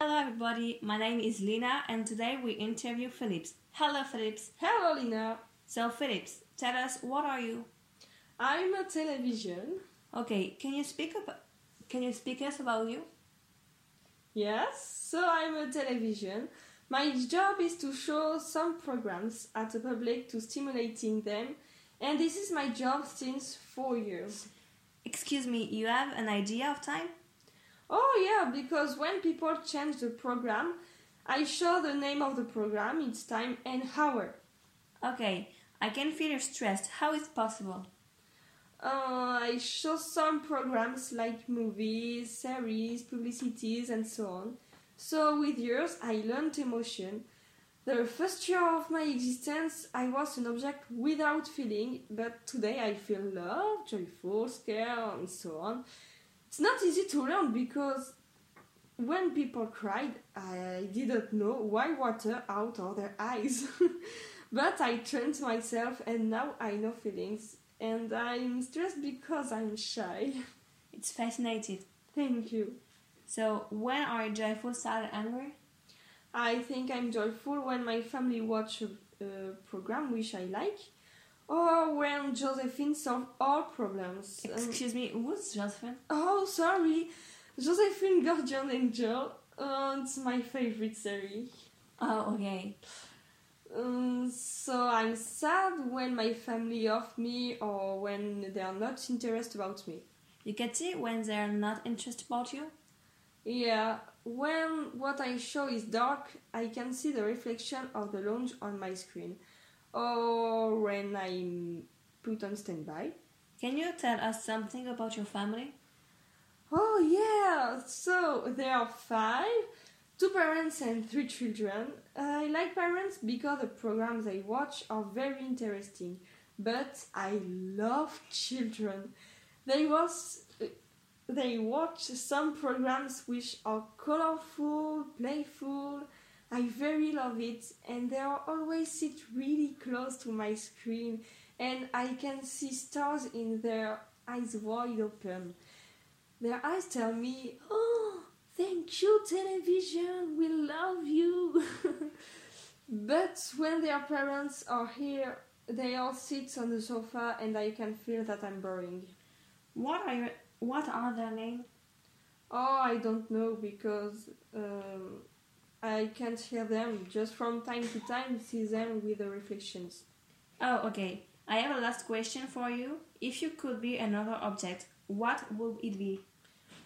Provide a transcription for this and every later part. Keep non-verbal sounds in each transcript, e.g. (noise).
Hello, everybody. My name is Lina, and today we interview Philips. Hello, Philips. Hello, Lina. So, Philips, tell us what are you? I'm a television. Okay, can you speak up? Can you speak us about you? Yes, so I'm a television. My job is to show some programs at the public to stimulating them, and this is my job since four years. Excuse me, you have an idea of time? Oh yeah, because when people change the program, I show the name of the program, its time and hour. Okay, I can feel stressed. How is possible? Uh, I show some programs like movies, series, publicities, and so on. So with years, I learned emotion. The first year of my existence, I was an object without feeling, but today I feel love, joyful, scared, and so on. It's not easy to learn because when people cried, I didn't know why water out of their eyes. (laughs) but I trained myself and now I know feelings and I'm stressed because I'm shy. (laughs) It's fascinating. Thank you. So, when are you joyful, sad, and angry? I think I'm joyful when my family watch a, a program which I like, or when Josephine solve all problems. Um, Excuse me, who's Josephine? oh, sorry, Josephine Guardian Angel. Uh, it's my favorite series. Oh, okay. Um, so I'm sad when my family off me or when they are not interested about me. You can see when they're not interested about you? Yeah, when what I show is dark, I can see the reflection of the lounge on my screen. Or when I'm put on standby. Can you tell us something about your family? Oh yeah, so there are five, two parents and three children. I like parents because the programs I watch are very interesting, but I love children. They was they watch some programs which are colorful, playful. I very love it, and they are always sit really close to my screen, and I can see stars in their eyes wide open. Their eyes tell me, "Oh, thank you, television. We love you." (laughs) but when their parents are here, they all sit on the sofa, and I can feel that I'm boring. What are your what are their names? Oh, I don't know because um, I can't hear them. Just from time to time, see them with the reflections. Oh, okay. I have a last question for you. If you could be another object, what would it be?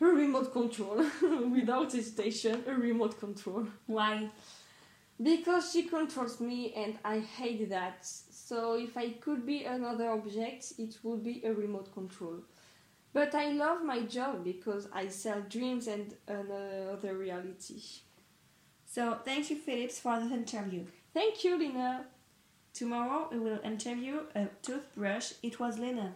A remote control, (laughs) without hesitation, a remote control. Why? Because she controls me and I hate that. So if I could be another object, it would be a remote control. But I love my job because I sell dreams and another reality. So, thank you, Philips, for this interview. Thank you, Lina. Tomorrow we will interview a toothbrush. It was Lina.